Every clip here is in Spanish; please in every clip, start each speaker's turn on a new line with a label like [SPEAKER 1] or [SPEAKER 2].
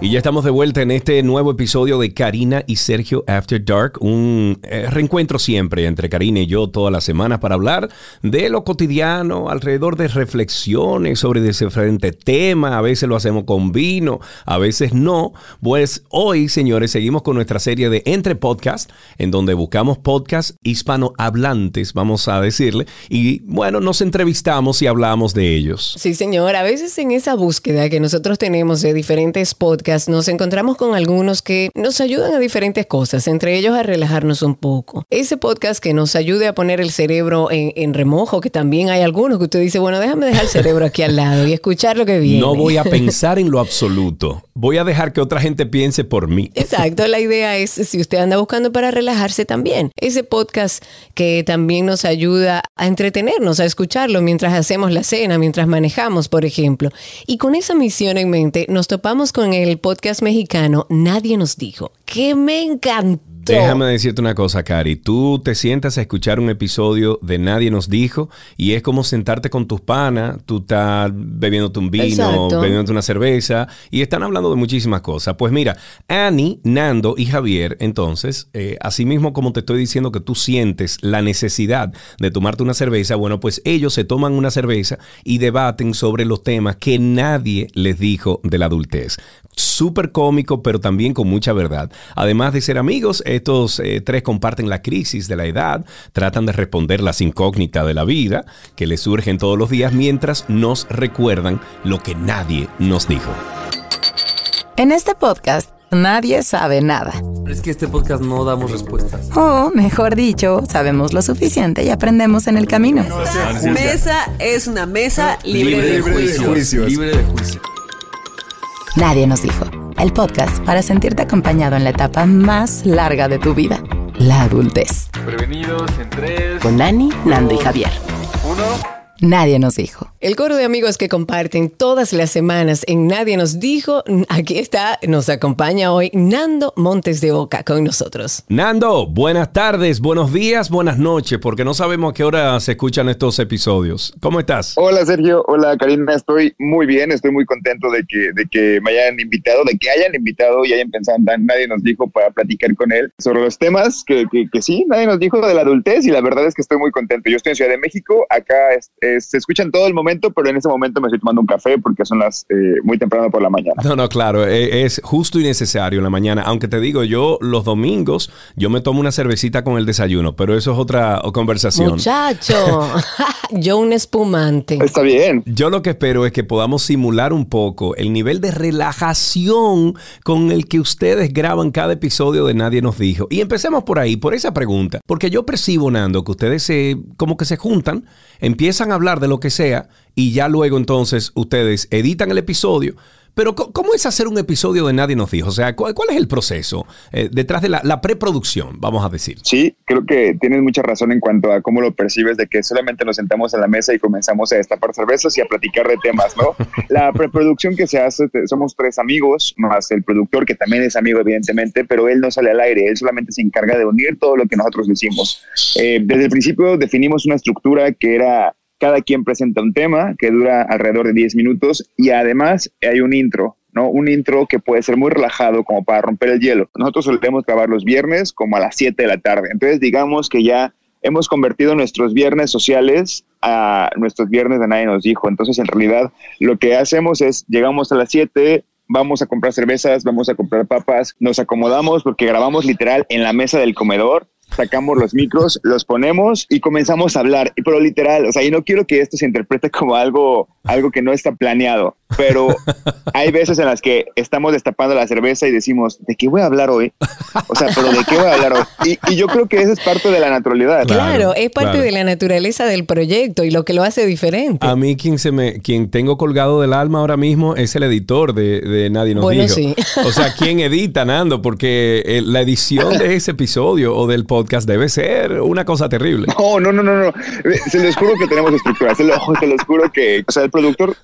[SPEAKER 1] Y ya estamos de vuelta en este nuevo episodio de Karina y Sergio After Dark, un eh, reencuentro siempre entre Karina y yo todas las semanas para hablar de lo cotidiano, alrededor de reflexiones sobre diferente tema, a veces lo hacemos con vino, a veces no. Pues hoy, señores, seguimos con nuestra serie de Entre Podcast, en donde buscamos podcasts hispanohablantes, vamos a decirle, y bueno, nos entrevistamos y hablamos de ellos.
[SPEAKER 2] Sí, señor, a veces en esa búsqueda que nosotros tenemos de diferentes podcasts, nos encontramos con algunos que nos ayudan a diferentes cosas, entre ellos a relajarnos un poco. Ese podcast que nos ayude a poner el cerebro en, remojo, que también hay algunos que usted dice, bueno, déjame dejar el cerebro aquí al lado y escuchar lo que viene.
[SPEAKER 1] No voy a pensar en lo absoluto. Voy a dejar que otra gente piense por mí.
[SPEAKER 2] Exacto, la idea es si usted anda buscando para relajarse también. Ese podcast que también nos ayuda a entretenernos, a escucharlo mientras hacemos la cena, mientras manejamos, por ejemplo. Y con esa misión en mente, nos topamos con el podcast mexicano Nadie nos dijo, que me encantó
[SPEAKER 1] Déjame decirte una cosa, Cari. Tú te sientas a escuchar un episodio de Nadie nos dijo y es como sentarte con tus panas, tú estás bebiéndote un vino, bebiéndote una cerveza y están hablando de muchísimas cosas. Pues mira, Annie, Nando y Javier, entonces, eh, así mismo como te estoy diciendo que tú sientes la necesidad de tomarte una cerveza, bueno, pues ellos se toman una cerveza y debaten sobre los temas que nadie les dijo de la adultez súper cómico, pero también con mucha verdad. Además de ser amigos, estos eh, tres comparten la crisis de la edad, tratan de responder las incógnitas de la vida que les surgen todos los días mientras nos recuerdan lo que nadie nos dijo.
[SPEAKER 3] En este podcast nadie sabe nada.
[SPEAKER 4] Es que este podcast no damos respuestas.
[SPEAKER 3] O, mejor dicho, sabemos lo suficiente y aprendemos en el camino.
[SPEAKER 5] mesa es una mesa libre, de, juicios.
[SPEAKER 4] Libre de juicio.
[SPEAKER 3] Nadie nos dijo. El podcast para sentirte acompañado en la etapa más larga de tu vida, la adultez.
[SPEAKER 4] Prevenidos en tres.
[SPEAKER 3] Con Nani, Nando y Javier.
[SPEAKER 4] Uno.
[SPEAKER 3] Nadie nos dijo.
[SPEAKER 2] El coro de amigos que comparten todas las semanas en Nadie nos dijo, aquí está, nos acompaña hoy Nando Montes de Oca con nosotros.
[SPEAKER 1] Nando, buenas tardes, buenos días, buenas noches, porque no sabemos a qué hora se escuchan estos episodios. ¿Cómo estás?
[SPEAKER 6] Hola Sergio, hola Karina, estoy muy bien, estoy muy contento de que, de que me hayan invitado, de que hayan invitado y hayan pensado, nadie nos dijo para platicar con él sobre los temas que, que, sí, nadie nos dijo de la adultez y la verdad es que estoy muy contento. Yo estoy en Ciudad de México, acá se escuchan todo el momento, pero en ese momento me estoy tomando un café porque son las eh, muy temprano por la mañana.
[SPEAKER 1] No, no, claro, e, es justo y necesario en la mañana. Aunque te digo, yo los domingos yo me tomo una cervecita con el desayuno, pero eso es otra conversación.
[SPEAKER 2] Muchacho, yo un espumante.
[SPEAKER 6] Está bien.
[SPEAKER 1] Yo lo que espero es que podamos simular un poco el nivel de relajación con el que ustedes graban cada episodio de Nadie nos dijo. Y empecemos por ahí, por esa pregunta, porque yo percibo, Nando, que ustedes se como que se juntan, empiezan a hablar de lo que sea y ya luego entonces ustedes editan el episodio pero ¿cómo es hacer un episodio de Nadie nos dijo? O sea, ¿cuál, es el proceso eh, detrás de la, preproducción, vamos a decir?
[SPEAKER 6] Sí, creo que tienes mucha razón en cuanto a cómo lo percibes, de que solamente nos sentamos en la mesa y comenzamos a destapar cervezas y a platicar de temas, ¿no? la preproducción que se hace, somos tres amigos, más el productor, que también es amigo, evidentemente, pero él no sale al aire, él solamente se encarga de unir todo lo que nosotros decimos. Eh, desde el principio definimos una estructura que era cada quien presenta un tema que dura alrededor de 10 minutos y además hay un intro, ¿no? Un intro que puede ser muy relajado como para romper el hielo. Nosotros solemos grabar los viernes como a las 7 de la tarde. Entonces digamos que ya hemos convertido nuestros viernes sociales a nuestros viernes de nadie nos dijo. Entonces en realidad lo que hacemos es llegamos a las 7, vamos a comprar cervezas, vamos a comprar papas, nos acomodamos porque grabamos literal en la mesa del comedor sacamos los micros, los ponemos y comenzamos a hablar. Pero literal, o sea, y no quiero que esto se interprete como algo, algo que no está planeado, pero hay veces en las que estamos destapando la cerveza y decimos, ¿de qué voy a hablar hoy? O sea, pero ¿de qué voy a hablar hoy? Y, yo creo que eso es parte de la naturalidad.
[SPEAKER 2] Claro, es parte de la naturaleza del proyecto y lo que lo hace diferente.
[SPEAKER 1] A mí quien se me, quien tengo colgado del alma ahora mismo es el editor de, Nadie nos
[SPEAKER 2] bueno,
[SPEAKER 1] dijo.
[SPEAKER 2] Sí.
[SPEAKER 1] O sea, ¿quién edita, Nando? Porque eh, la edición de ese episodio o del podcast debe ser una cosa terrible.
[SPEAKER 6] No, no, no, no, no. Se los juro que tenemos estructura. Se, los juro que, o sea, el productor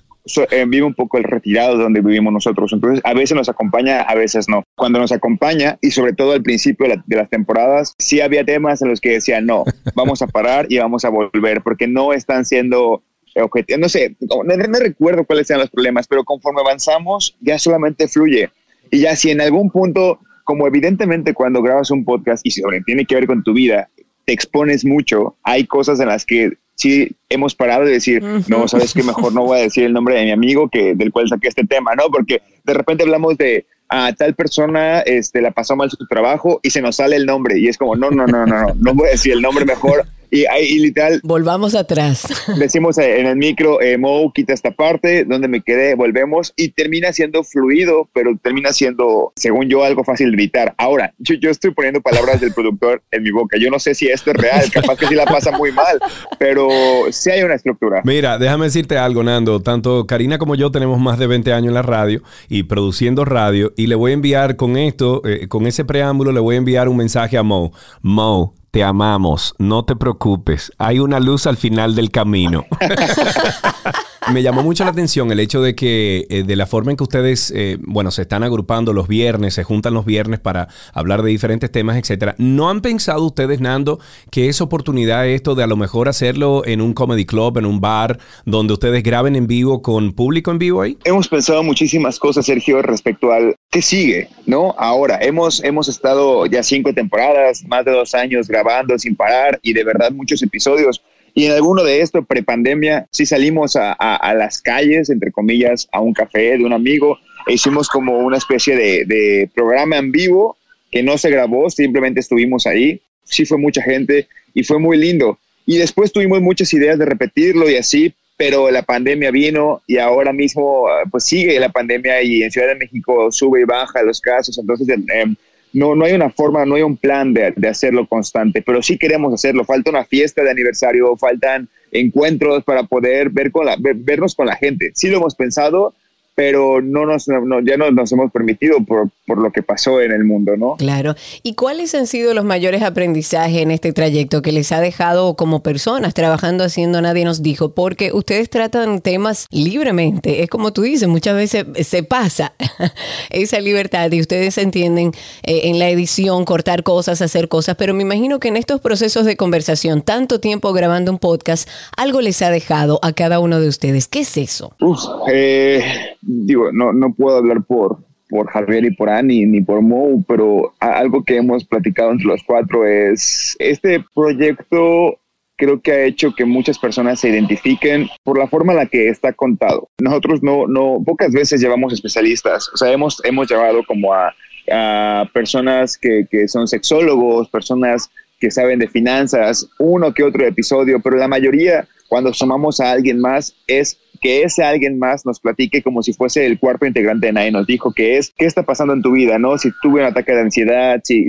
[SPEAKER 6] eh, vive un poco el retirado de donde vivimos nosotros. Entonces, a veces nos acompaña, a veces no. Cuando nos acompaña, y sobre todo al principio de, las temporadas, sí había temas en los que decía, no, vamos a parar y vamos a volver, porque no están siendo objetivos, no sé, no, no recuerdo cuáles eran los problemas, pero conforme avanzamos ya solamente fluye. Y ya si en algún punto, como evidentemente cuando grabas un podcast y sobre tiene que ver con tu vida, te expones mucho, hay cosas en las que sí hemos parado de decir, no, sabes que mejor no voy a decir el nombre de mi amigo que del cual saqué este tema, ¿no? Porque de repente hablamos de a tal persona este, la pasó mal su trabajo y se nos sale el nombre y es como, no, no, no, no, no, no voy a decir el nombre mejor y, ahí literal.
[SPEAKER 2] Volvamos atrás.
[SPEAKER 6] Decimos en el micro, eh, Mo, quita esta parte, donde me quedé, volvemos y termina siendo fluido, pero termina siendo, según yo, algo fácil de evitar. Ahora, yo, yo estoy poniendo palabras del productor en mi boca. Yo no sé si esto es real, capaz que sí la pasa muy mal, pero sí hay una estructura.
[SPEAKER 1] Mira, déjame decirte algo, Nando. Tanto Karina como yo tenemos más de 20 años en la radio y produciendo radio. Y le voy a enviar con esto, eh, con ese preámbulo, le voy a enviar un mensaje a Mo. Mo, te amamos, no te preocupes, hay una luz al final del camino. Me llamó mucho la atención el hecho de que eh, de la forma en que ustedes, eh, bueno, se están agrupando los viernes, se juntan los viernes para hablar de diferentes temas, etcétera. ¿No han pensado ustedes, Nando, que es oportunidad esto de a lo mejor hacerlo en un comedy club, en un bar, donde ustedes graben en vivo con público en vivo ahí?
[SPEAKER 6] Hemos pensado muchísimas cosas, Sergio, respecto al qué sigue, ¿no? Ahora, hemos, hemos estado ya cinco temporadas, más de dos años grabando sin parar y de verdad muchos episodios y en alguno de estos, prepandemia, sí salimos a, las calles, entre comillas, a un café de un amigo e hicimos como una especie de, programa en vivo que no se grabó, simplemente estuvimos ahí. Sí fue mucha gente y fue muy lindo. Y después tuvimos muchas ideas de repetirlo y así, pero la pandemia vino y ahora mismo pues sigue la pandemia y en Ciudad de México sube y baja los casos. Entonces, eh, no, no hay una forma, no hay un plan de, de, hacerlo constante, pero sí queremos hacerlo. Falta una fiesta de aniversario, faltan encuentros para poder ver con la, vernos con la gente. Sí lo hemos pensado, pero no nos, ya no nos hemos permitido por, por, lo que pasó en el mundo, ¿no?
[SPEAKER 2] Claro. ¿Y cuáles han sido los mayores aprendizajes en este trayecto que les ha dejado como personas trabajando haciendo Nadie nos dijo? Porque ustedes tratan temas libremente. Es como tú dices, muchas veces se pasa esa libertad y ustedes entienden eh, en la edición cortar cosas, hacer cosas, pero me imagino que en estos procesos de conversación, tanto tiempo grabando un podcast, algo les ha dejado a cada uno de ustedes. ¿Qué es eso?
[SPEAKER 6] Uf, eh digo, no, no puedo hablar por, por Javier y por Ani ni por Mo, pero algo que hemos platicado entre los cuatro es este proyecto creo que ha hecho que muchas personas se identifiquen por la forma en la que está contado. Nosotros no, no, pocas veces llevamos especialistas, o sea, hemos, hemos llevado como a, a personas que, que son sexólogos, personas que saben de finanzas, uno que otro episodio, pero la mayoría, cuando sumamos a alguien más, es que ese alguien más nos platique como si fuese el cuerpo integrante de nadie nos dijo, que es qué está pasando en tu vida, ¿no? Si tuve un ataque de ansiedad, si,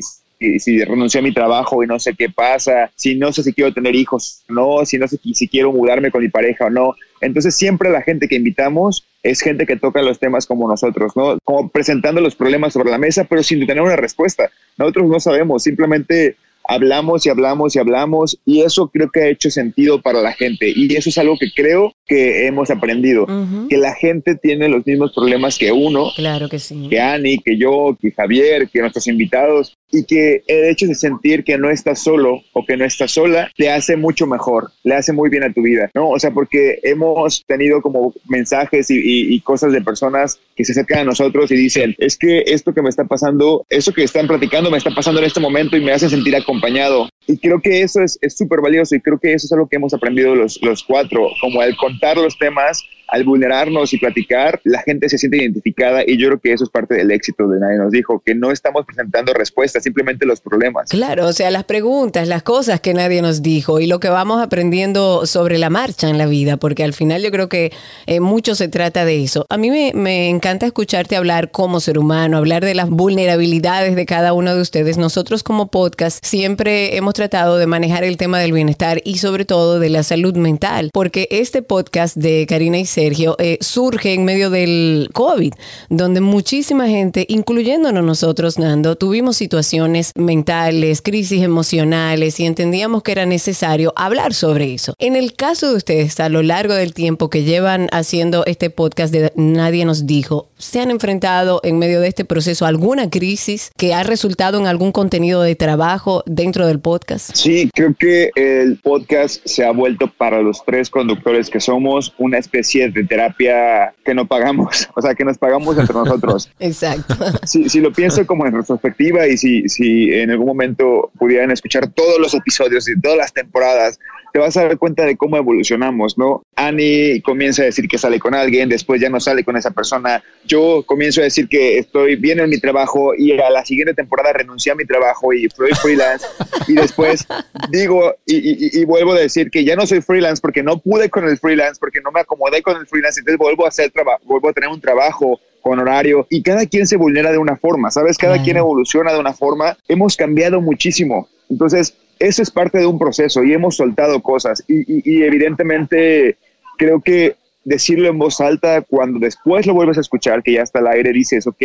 [SPEAKER 6] si, renuncié a mi trabajo y no sé qué pasa, si no sé si quiero tener hijos no, si no sé si quiero mudarme con mi pareja o no. Entonces siempre la gente que invitamos es gente que toca los temas como nosotros, ¿no? Como presentando los problemas sobre la mesa, pero sin tener una respuesta. Nosotros no sabemos, simplemente hablamos y hablamos y hablamos y eso creo que ha hecho sentido para la gente y eso es algo que creo que hemos aprendido, que la gente tiene los mismos problemas que uno,
[SPEAKER 2] claro que sí,
[SPEAKER 6] que Ani, que yo, que Javier, que nuestros invitados y que el hecho de sentir que no estás solo o que no estás sola te hace mucho mejor, le hace muy bien a tu vida, ¿no? O sea, porque hemos tenido como mensajes y, y cosas de personas que se acercan a nosotros y dicen, es que esto que me está pasando, eso que están platicando me está pasando en este momento y me hace sentir acompañado. Y creo que eso es súper valioso y creo que eso es algo que hemos aprendido los, los cuatro, como al contar los temas, al vulnerarnos y platicar, la gente se siente identificada y yo creo que eso es parte del éxito de Nadie nos dijo, que no estamos presentando respuestas, simplemente los problemas.
[SPEAKER 2] Claro, o sea, las preguntas, las cosas que nadie nos dijo y lo que vamos aprendiendo sobre la marcha en la vida, porque al final yo creo que eh, mucho se trata de eso. A mí me, me encanta escucharte hablar como ser humano, hablar de las vulnerabilidades de cada uno de ustedes. Nosotros como podcast siempre hemos tratado de manejar el tema del bienestar y sobre todo de la salud mental, porque este podcast de Karina y Sergio, eh, surge en medio del COVID, donde muchísima gente, incluyéndonos nosotros, Nando, tuvimos situaciones mentales, crisis emocionales y entendíamos que era necesario hablar sobre eso. En el caso de ustedes, a lo largo del tiempo que llevan haciendo este podcast de Nadie nos dijo, ¿se han enfrentado en medio de este proceso alguna crisis que ha resultado en algún contenido de trabajo dentro del podcast?
[SPEAKER 6] Sí, creo que el podcast se ha vuelto para los tres conductores que somos una especie de terapia que no pagamos, o sea, que nos pagamos entre nosotros.
[SPEAKER 2] Exacto.
[SPEAKER 6] Si, si, lo pienso como en retrospectiva y si, si en algún momento pudieran escuchar todos los episodios y todas las temporadas, te vas a dar cuenta de cómo evolucionamos, ¿no? Annie comienza a decir que sale con alguien, después ya no sale con esa persona. Yo comienzo a decir que estoy bien en mi trabajo y a la siguiente temporada renuncié a mi trabajo y soy freelance. y después digo y, y, vuelvo a decir que ya no soy freelance porque no pude con el freelance, porque no me acomodé con el freelance, entonces vuelvo a hacer trabajo, vuelvo a tener un trabajo con horario y cada quien se vulnera de una forma, ¿sabes? Cada quien evoluciona de una forma. Hemos cambiado muchísimo. Entonces, eso es parte de un proceso y hemos soltado cosas y, evidentemente creo que decirlo en voz alta cuando después lo vuelves a escuchar, que ya está al aire, dices, ok,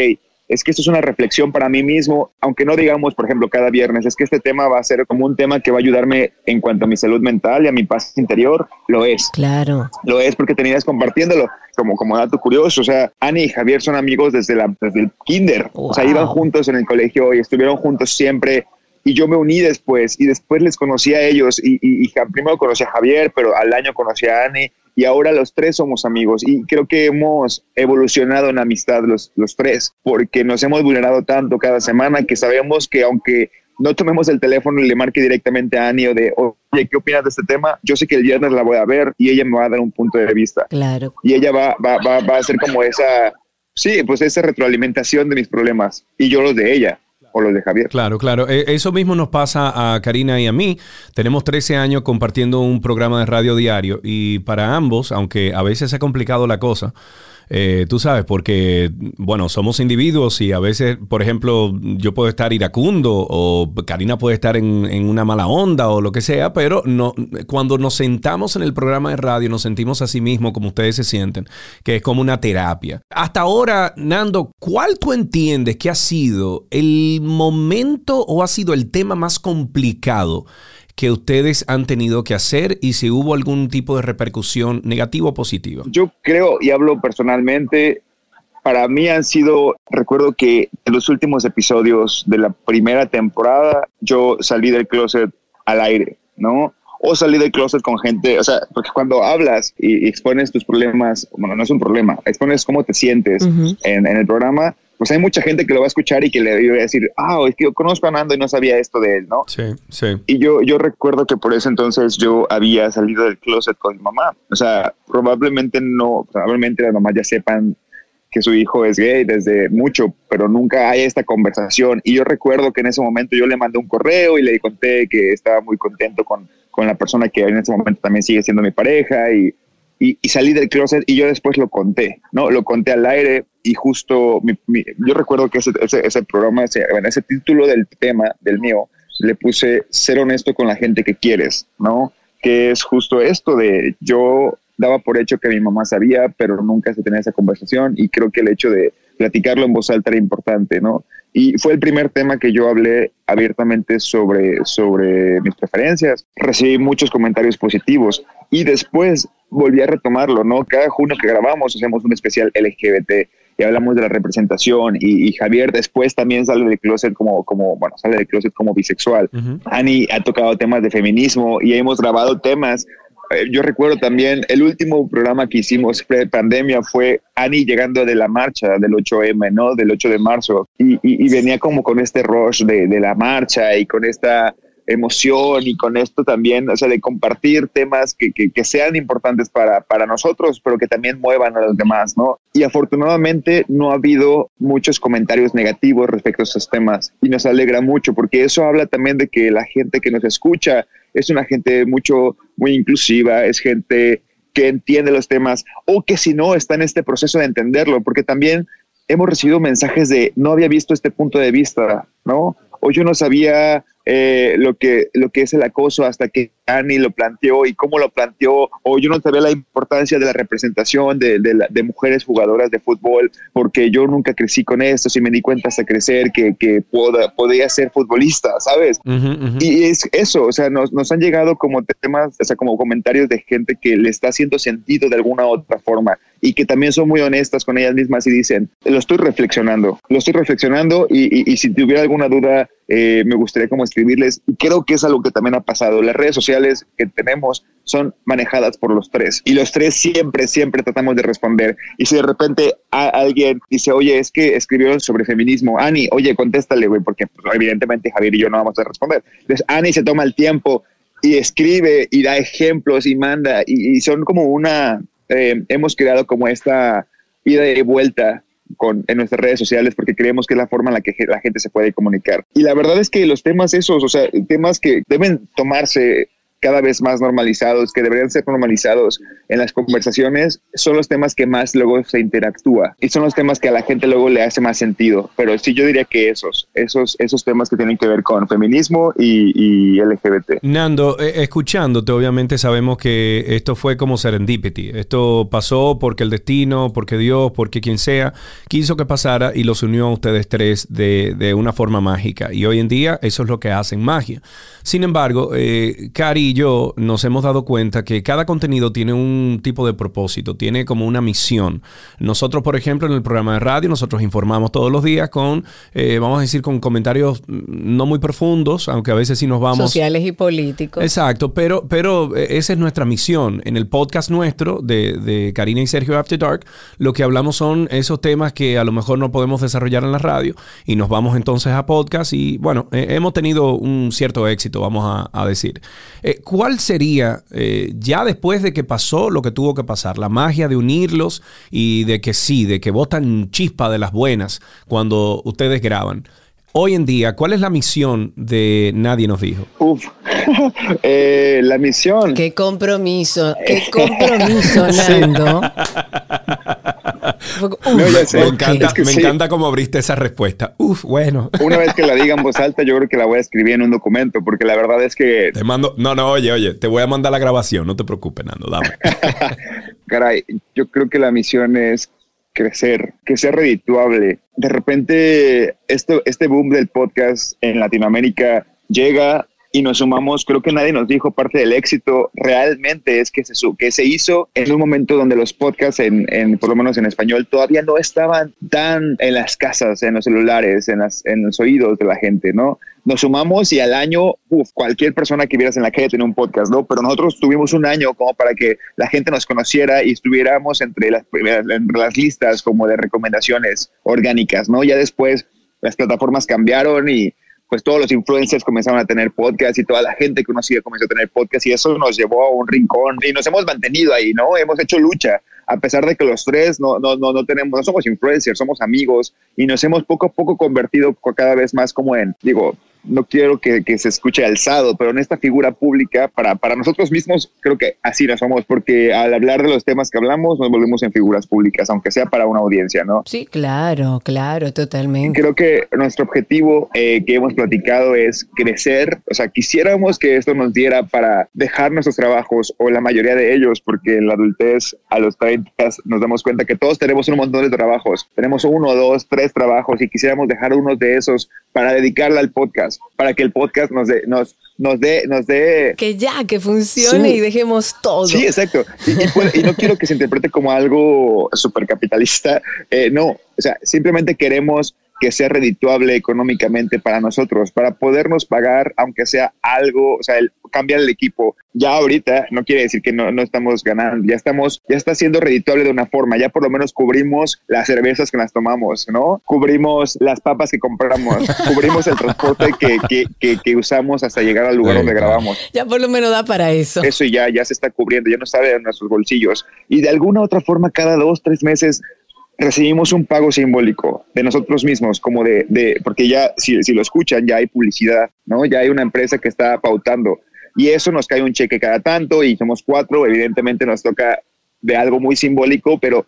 [SPEAKER 6] es que esto es una reflexión para mí mismo, aunque no digamos, por ejemplo, cada viernes, es que este tema va a ser como un tema que va a ayudarme en cuanto a mi salud mental y a mi paz interior, lo es.
[SPEAKER 2] Claro.
[SPEAKER 6] Lo es porque tenías compartiéndolo, como, como dato curioso, o sea, Ani y Javier son amigos desde, la, desde el kinder, o sea, iban juntos en el colegio y estuvieron juntos siempre, y yo me uní después y después les conocí a ellos y, y, primero conocí a Javier, pero al año conocí a Annie y ahora los tres somos amigos y creo que hemos evolucionado en amistad los, los tres porque nos hemos vulnerado tanto cada semana que sabemos que aunque no tomemos el teléfono y le marque directamente a Annie o de, oye, ¿qué opinas de este tema? Yo sé que el viernes la voy a ver y ella me va a dar un punto de vista.
[SPEAKER 2] Claro.
[SPEAKER 6] Y ella va, va, va, va a ser como esa, sí, pues esa retroalimentación de mis problemas y yo los de ella Javier.
[SPEAKER 1] Claro, claro. E, eso mismo nos pasa a Karina y a mí. Tenemos 13 años compartiendo un programa de radio diario y para ambos, aunque a veces ha complicado la cosa, eh, tú sabes, porque, bueno, somos individuos y a veces, por ejemplo, yo puedo estar iracundo o Karina puede estar en, una mala onda o lo que sea, pero no, cuando nos sentamos en el programa de radio nos sentimos a sí mismos como ustedes se sienten, que es como una terapia. Hasta ahora, Nando, ¿cuál tú entiendes que ha sido el momento o ha sido el tema más complicado? Que ustedes han tenido que hacer y si hubo algún tipo de repercusión negativa o positiva?
[SPEAKER 6] Yo creo y hablo personalmente, para mí han sido, recuerdo que en los últimos episodios de la primera temporada yo salí del closet al aire, ¿no? O salí del closet con gente, o sea, porque cuando hablas y, expones tus problemas, bueno, no es un problema, expones cómo te sientes en, en el programa, pues hay mucha gente que lo va a escuchar y que le va a decir, ah, es que yo conozco a Nando y no sabía esto de él, ¿no?
[SPEAKER 1] Sí, sí.
[SPEAKER 6] Y yo, yo recuerdo que por eso entonces yo había salido del closet con mi mamá. O sea, probablemente no, probablemente las mamás ya sepan que su hijo es gay desde mucho, pero nunca hay esta conversación. Y yo recuerdo que en ese momento yo le mandé un correo y le conté que estaba muy contento con, con la persona que en ese momento también sigue siendo mi pareja y y, salí del closet y yo después lo conté, ¿no? Lo conté al aire y justo yo recuerdo que ese, ese, programa, ese, ese título del tema, del mío, le puse ser honesto con la gente que quieres, ¿no? Que es justo esto de yo daba por hecho que mi mamá sabía, pero nunca se tenía esa conversación y creo que el hecho de platicarlo en voz alta era importante, ¿no? Y fue el primer tema que yo hablé abiertamente sobre, sobre mis preferencias. Recibí muchos comentarios positivos y después volví a retomarlo, ¿no? Cada junio que grabamos hacemos un especial LGBT y hablamos de la representación y, Javier después también sale del closet como, como bueno, sale del closet como bisexual. Ani ha tocado temas de feminismo y hemos grabado temas. Eh, yo recuerdo también el último programa que hicimos pre-pandemia fue Ani llegando de la marcha del 8M, ¿no? Del 8 de marzo y, y, venía como con este rush de, de la marcha y con esta emoción y con esto también, o sea, de compartir temas que, que, sean importantes para, para, nosotros, pero que también muevan a los demás, ¿no? Y afortunadamente no ha habido muchos comentarios negativos respecto a estos temas y nos alegra mucho porque eso habla también de que la gente que nos escucha es una gente mucho, muy inclusiva, es gente que entiende los temas o que si no está en este proceso de entenderlo, porque también hemos recibido mensajes de no había visto este punto de vista, ¿no? o yo no sabía eh, lo, que, lo que es el acoso hasta que Annie lo planteó y cómo lo planteó, o yo no sabía la importancia de la representación de, de, mujeres jugadoras de fútbol, porque yo nunca crecí con esto, y me di cuenta hasta crecer que, que podía ser futbolista, ¿sabes? Y es eso, o sea, nos, nos han llegado como temas, o sea, como comentarios de gente que le está haciendo sentido de alguna otra forma y que también son muy honestas con ellas mismas y dicen, lo estoy reflexionando, lo estoy reflexionando y, y, si tuviera alguna duda, eh, me gustaría como escribirles. Y creo que es algo que también ha pasado. Las redes sociales que tenemos son manejadas por los tres y los tres siempre, siempre tratamos de responder. Y si de repente alguien dice, oye, es que escribió sobre feminismo, Ani, oye, contéstale, güey, porque pues, evidentemente Javier y yo no vamos a responder. Entonces, Ani se toma el tiempo y escribe y da ejemplos y manda y son como una eh, hemos creado como esta ida y vuelta con, en nuestras redes sociales porque creemos que es la forma en la que la gente se puede comunicar. Y la verdad es que los temas esos, o sea, temas que deben tomarse cada vez más normalizados, que deberían ser normalizados en las conversaciones, son los temas que más luego se interactúa y son los temas que a la gente luego le hace más sentido. Pero sí, yo diría que esos, esos, esos temas que tienen que ver con feminismo y, LGBT.
[SPEAKER 1] Nando, eh, escuchándote, obviamente sabemos que esto fue como serendipity. Esto pasó porque el destino, porque Dios, porque quien sea, quiso que pasara y los unió a ustedes tres de, de una forma mágica. Y hoy en día eso es lo que hacen magia. Sin embargo, eh, Cari y yo nos hemos dado cuenta que cada contenido tiene un tipo de propósito, tiene como una misión. Nosotros, por ejemplo, en el programa de radio, nosotros informamos todos los días con, eh, vamos a decir, con comentarios no muy profundos, aunque a veces sí nos vamos...
[SPEAKER 2] Sociales y políticos.
[SPEAKER 1] Exacto, pero, pero eh, esa es nuestra misión. En el podcast nuestro de, de Karina y Sergio After Dark, lo que hablamos son esos temas que a lo mejor no podemos desarrollar en la radio y nos vamos entonces a podcast y bueno, hemos tenido un cierto éxito vamos a, decir. Eh, ¿Cuál sería, eh, ya después de que pasó lo que tuvo que pasar, la magia de unirlos y de que sí, de que votan chispa de las buenas cuando ustedes graban? Hoy en día, ¿cuál es la misión de Nadie nos dijo?
[SPEAKER 6] Uf, eh, la misión.
[SPEAKER 2] Qué compromiso, qué compromiso, Nando.
[SPEAKER 1] me encanta, me encanta cómo abriste esa respuesta. Uf, bueno.
[SPEAKER 6] Una vez que la diga en voz alta, yo creo que la voy a escribir en un documento, porque la verdad es que.
[SPEAKER 1] Te mando. No, no, oye, oye, te voy a mandar la grabación, no te preocupes, Nando, dame.
[SPEAKER 6] Caray, yo creo que la misión es crecer, que sea redituable. De repente, esto, este boom del podcast en Latinoamérica llega y nos sumamos, creo que nadie nos dijo, parte del éxito realmente es que se, que se hizo en un momento donde los podcasts, en, en, por lo menos en español, todavía no estaban tan en las casas, en los celulares, en, las, en los oídos de la gente, ¿no? Nos sumamos y al año, uf, cualquier persona que vieras en la calle tenía un podcast, ¿no? Pero nosotros tuvimos un año como para que la gente nos conociera y estuviéramos entre las, entre las listas como de recomendaciones orgánicas, ¿no? Ya después las plataformas cambiaron y pues todos los influencers comenzaron a tener podcast y toda la gente conocida comenzó a tener podcast y eso nos llevó a un rincón y nos hemos mantenido ahí, ¿no? Hemos hecho lucha, a pesar de que los tres no, no, no, no tenemos, no somos influencers, somos amigos y nos hemos poco a poco convertido cada vez más como en, digo, no quiero que, se escuche alzado, pero en esta figura pública, para, para nosotros mismos, creo que así nos somos, porque al hablar de los temas que hablamos, nos volvemos en figuras públicas, aunque sea para una audiencia, ¿no?
[SPEAKER 2] Sí, claro, claro, totalmente.
[SPEAKER 6] Creo que nuestro objetivo eh, que hemos platicado es crecer, o sea, quisiéramos que esto nos diera para dejar nuestros trabajos, o la mayoría de ellos, porque en la adultez, a los 30, nos damos cuenta que todos tenemos un montón de trabajos, tenemos uno, dos, tres trabajos, y quisiéramos dejar uno de esos para dedicarle al podcast para que el podcast nos dé, nos, nos dé, nos dé...
[SPEAKER 2] Que ya, que funcione y dejemos todo.
[SPEAKER 6] Sí, exacto. Y, no quiero que se interprete como algo súper capitalista. Eh, no, o sea, simplemente queremos que sea redituable económicamente para nosotros, para podernos pagar, aunque sea algo, o sea, el, cambiar el equipo. Ya ahorita no quiere decir que no, no estamos ganando, ya estamos, ya está siendo redituable de una forma, ya por lo menos cubrimos las cervezas que las tomamos, ¿no? Cubrimos las papas que compramos, cubrimos el transporte que, que, que, usamos hasta llegar al lugar donde grabamos.
[SPEAKER 2] Ya por lo menos da para eso.
[SPEAKER 6] Eso ya, ya se está cubriendo, ya no sale en nuestros bolsillos. Y de alguna otra forma, cada dos, tres meses recibimos un pago simbólico de nosotros mismos, como de, de porque ya, si, si, lo escuchan, ya hay publicidad, ¿no? Ya hay una empresa que está pautando y eso nos cae un cheque cada tanto y somos cuatro, evidentemente nos toca de algo muy simbólico, pero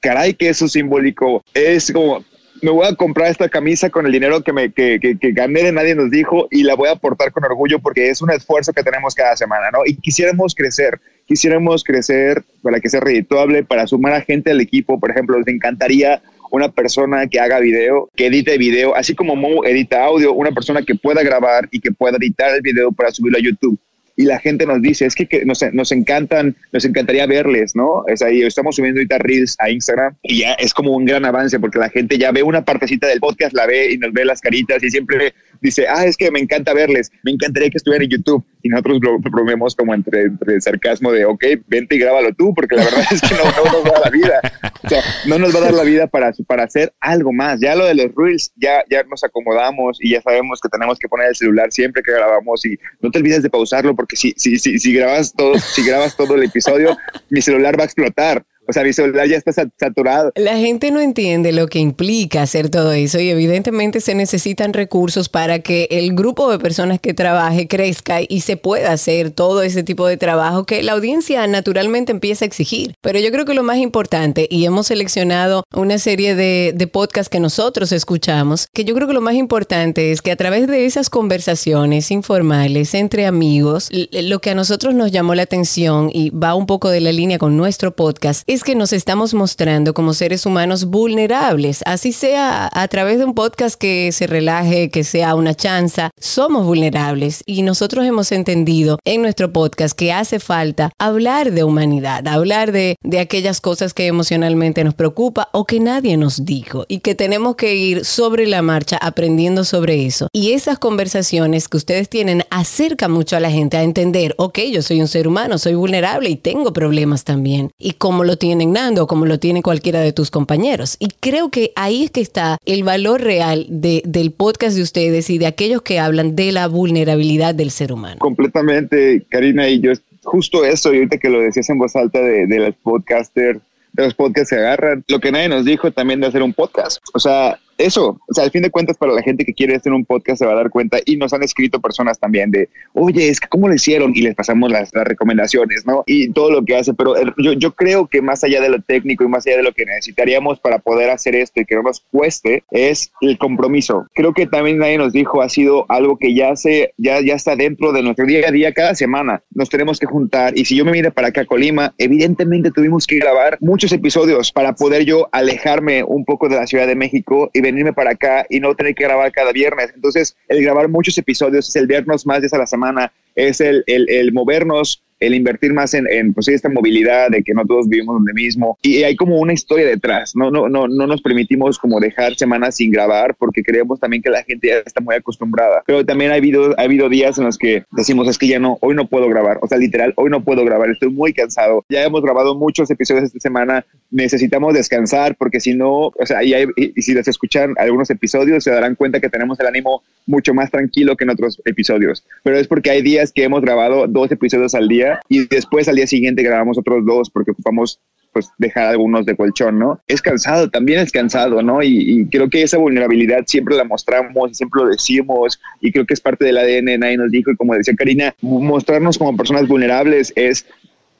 [SPEAKER 6] caray que eso simbólico es como me voy a comprar esta camisa con el dinero que, me, que, que, gané de Nadie nos dijo y la voy a aportar con orgullo porque es un esfuerzo que tenemos cada semana, ¿no? Y quisiéramos crecer, quisiéramos crecer para que sea redituable, para sumar a gente al equipo, por ejemplo, nos encantaría una persona que haga video, que edite video, así como Mo edita audio, una persona que pueda grabar y que pueda editar el video para subirlo a YouTube y la gente nos dice, es que, nos, nos, encantan, nos encantaría verles, ¿no? Es ahí, estamos subiendo ahorita Reels a Instagram y ya es como un gran avance porque la gente ya ve una partecita del podcast, la ve y nos ve las caritas y siempre dice, ah, es que me encanta verles, me encantaría que estuvieran en YouTube. Y nosotros lo probemos como entre, entre sarcasmo de, ok, vente y grábalo tú, porque la verdad es que no, no, nos va a dar la vida. O sea, no nos va a dar la vida para, para hacer algo más. Ya lo de los Reels, ya, ya nos acomodamos y ya sabemos que tenemos que poner el celular siempre que grabamos y no te olvides de pausarlo porque si, si, si, si grabas todo, si grabas todo el episodio, mi celular va a explotar. O sea, mi celular ya está saturado.
[SPEAKER 2] La gente no entiende lo que implica hacer todo eso y evidentemente se necesitan recursos para que el grupo de personas que trabaje crezca y se pueda hacer todo ese tipo de trabajo que la audiencia naturalmente empieza a exigir. Pero yo creo que lo más importante, y hemos seleccionado una serie de, de podcasts que nosotros escuchamos, que yo creo que lo más importante es que a través de esas conversaciones informales entre amigos, lo que a nosotros nos llamó la atención y va un poco de la línea con nuestro podcast, es que nos estamos mostrando como seres humanos vulnerables, así sea a través de un podcast que se relaje, que sea una chanza, somos vulnerables y nosotros hemos entendido en nuestro podcast que hace falta hablar de humanidad, hablar de, de aquellas cosas que emocionalmente nos preocupa o que nadie nos dijo y que tenemos que ir sobre la marcha aprendiendo sobre eso. Y esas conversaciones que ustedes tienen acercan mucho a la gente a entender, ok, yo soy un ser humano, soy vulnerable y tengo problemas también. Y como lo tienen como lo tiene cualquiera de tus compañeros. Y creo que ahí es que está el valor real de, del podcast de ustedes y de aquellos que hablan de la vulnerabilidad del ser humano.
[SPEAKER 6] Completamente, Karina, y yo justo eso, y ahorita que lo decías en voz alta de, de los podcasters, de los podcasts se agarran, lo que nadie nos dijo también de hacer un podcast. O sea, eso, o sea, al fin de cuentas, para la gente que quiere hacer un podcast se va a dar cuenta y nos han escrito personas también de, oye, es que cómo lo hicieron y les pasamos las, recomendaciones, ¿no? Y todo lo que hace, pero yo, yo creo que más allá de lo técnico y más allá de lo que necesitaríamos para poder hacer esto y que no nos cueste, es el compromiso. Creo que también nadie nos dijo, ha sido algo que ya, se, ya, ya está dentro de nuestro día a día, cada semana nos tenemos que juntar y si yo me mire para acá a Colima, evidentemente tuvimos que grabar muchos episodios para poder yo alejarme un poco de la Ciudad de México y venirme para acá y no tener que grabar cada viernes. Entonces, el grabar muchos episodios es el vernos más veces a la semana, es el, el, el movernos el invertir más en, en pues, esta movilidad de que no todos vivimos donde mismo. Y hay como una historia detrás, no, no, no, no nos permitimos como dejar semanas sin grabar porque creemos también que la gente ya está muy acostumbrada, pero también ha habido, ha habido días en los que decimos es que ya no, hoy no puedo grabar, o sea, literal, hoy no puedo grabar, estoy muy cansado, ya hemos grabado muchos episodios esta semana, necesitamos descansar porque si no, o sea, y, y si les escuchan algunos episodios se darán cuenta que tenemos el ánimo mucho más tranquilo que en otros episodios, pero es porque hay días que hemos grabado dos episodios al día y después al día siguiente grabamos otros dos porque ocupamos pues dejar algunos de colchón, ¿no? Es cansado, también es cansado, ¿no? Y, creo que esa vulnerabilidad siempre la mostramos, siempre lo decimos y creo que es parte del ADN, nadie nos dijo y como decía Karina, mostrarnos como personas vulnerables es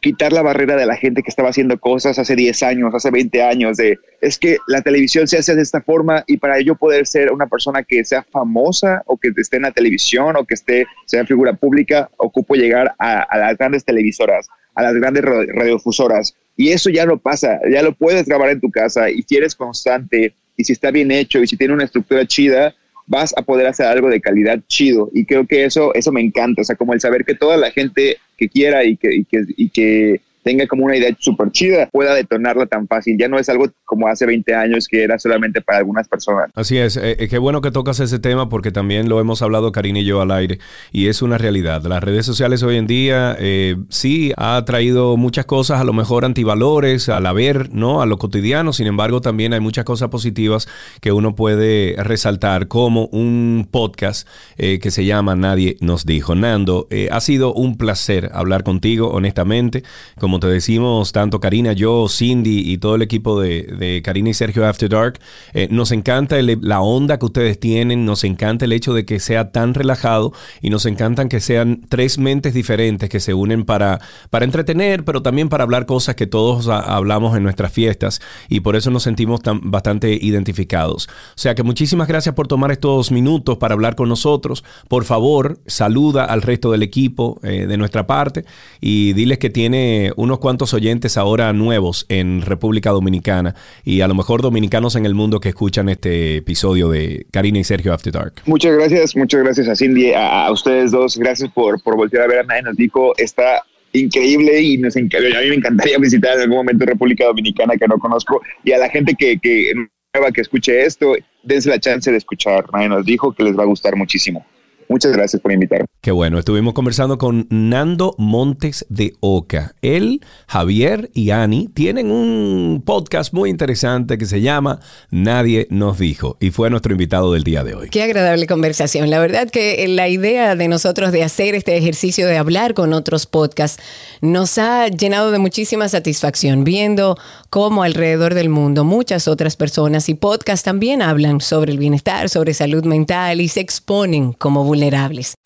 [SPEAKER 6] quitar la barrera de la gente que estaba haciendo cosas hace 10 años, hace 20 años, de es que la televisión se hace de esta forma y para ello poder ser una persona que sea famosa o que esté en la televisión o que esté, sea figura pública, ocupo llegar a, a las grandes televisoras, a las grandes radiofusoras. Y eso ya no pasa, ya lo puedes grabar en tu casa y si eres constante y si está bien hecho y si tiene una estructura chida, vas a poder hacer algo de calidad chido. Y creo que eso, eso me encanta, o sea, como el saber que toda la gente que quiera y que, y que, y que tenga como una idea súper chida, pueda detonarla tan fácil. Ya no es algo como hace 20 años que era solamente para algunas personas.
[SPEAKER 1] Así es, eh, eh, qué bueno que tocas ese tema porque también lo hemos hablado Karina y yo al aire y es una realidad. Las redes sociales hoy en día eh, sí ha traído muchas cosas, a lo mejor antivalores, al haber, ¿no? A lo cotidiano, sin embargo también hay muchas cosas positivas que uno puede resaltar como un podcast que se llama Nadie nos dijo. Nando, ha sido un placer hablar contigo, honestamente. Con como te decimos, tanto Karina, yo, Cindy y todo el equipo de, Karina y Sergio After Dark, eh, nos encanta la onda que ustedes tienen, nos encanta el hecho de que sea tan relajado y nos encantan que sean tres mentes diferentes que se unen para, para entretener, pero también para hablar cosas que todos hablamos en nuestras fiestas y por eso nos sentimos tan, bastante identificados. O sea que muchísimas gracias por tomar estos minutos para hablar con nosotros. Por favor, saluda al resto del equipo eh, de nuestra parte y diles que tiene unos cuantos oyentes ahora nuevos en República Dominicana y a lo mejor dominicanos en el mundo que escuchan este episodio de Karina y Sergio After Dark.
[SPEAKER 6] Muchas gracias, muchas gracias a Cindy, a, ustedes dos, gracias por, por voltear a ver a nadie nos dijo, está increíble y nos a mí me encantaría visitar en algún momento República Dominicana que no conozco y a la gente que, que nueva que escuche esto, dense la chance de escuchar. Nadie nos dijo que les va a gustar muchísimo. Muchas gracias por invitarme.
[SPEAKER 1] Qué bueno, estuvimos conversando con Nando Montes de Oca. Él, Javier y Ani tienen un podcast muy interesante que se llama Nadie nos dijo y fue nuestro invitado del día de hoy.
[SPEAKER 2] Qué agradable conversación. La verdad que la idea de nosotros de hacer este ejercicio de hablar con otros podcasts nos ha llenado de muchísima satisfacción viendo cómo alrededor del mundo muchas otras personas y podcasts también hablan sobre el bienestar, sobre salud mental y se exponen como vulnerables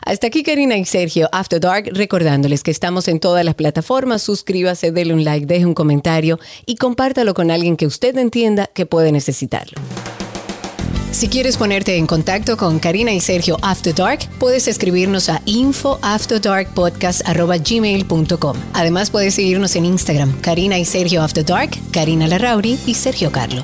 [SPEAKER 2] Hasta aquí Karina y Sergio After Dark recordándoles que estamos en todas las plataformas. Suscríbase, déle un like, deje un comentario y compártalo con alguien que usted entienda que puede necesitarlo. Si quieres ponerte en contacto con Karina y Sergio After Dark, puedes escribirnos a infoafterdarkpodcast.gmail.com. Además, puedes seguirnos en Instagram, Karina y Sergio After Dark, Karina Larrauri y Sergio Carlo.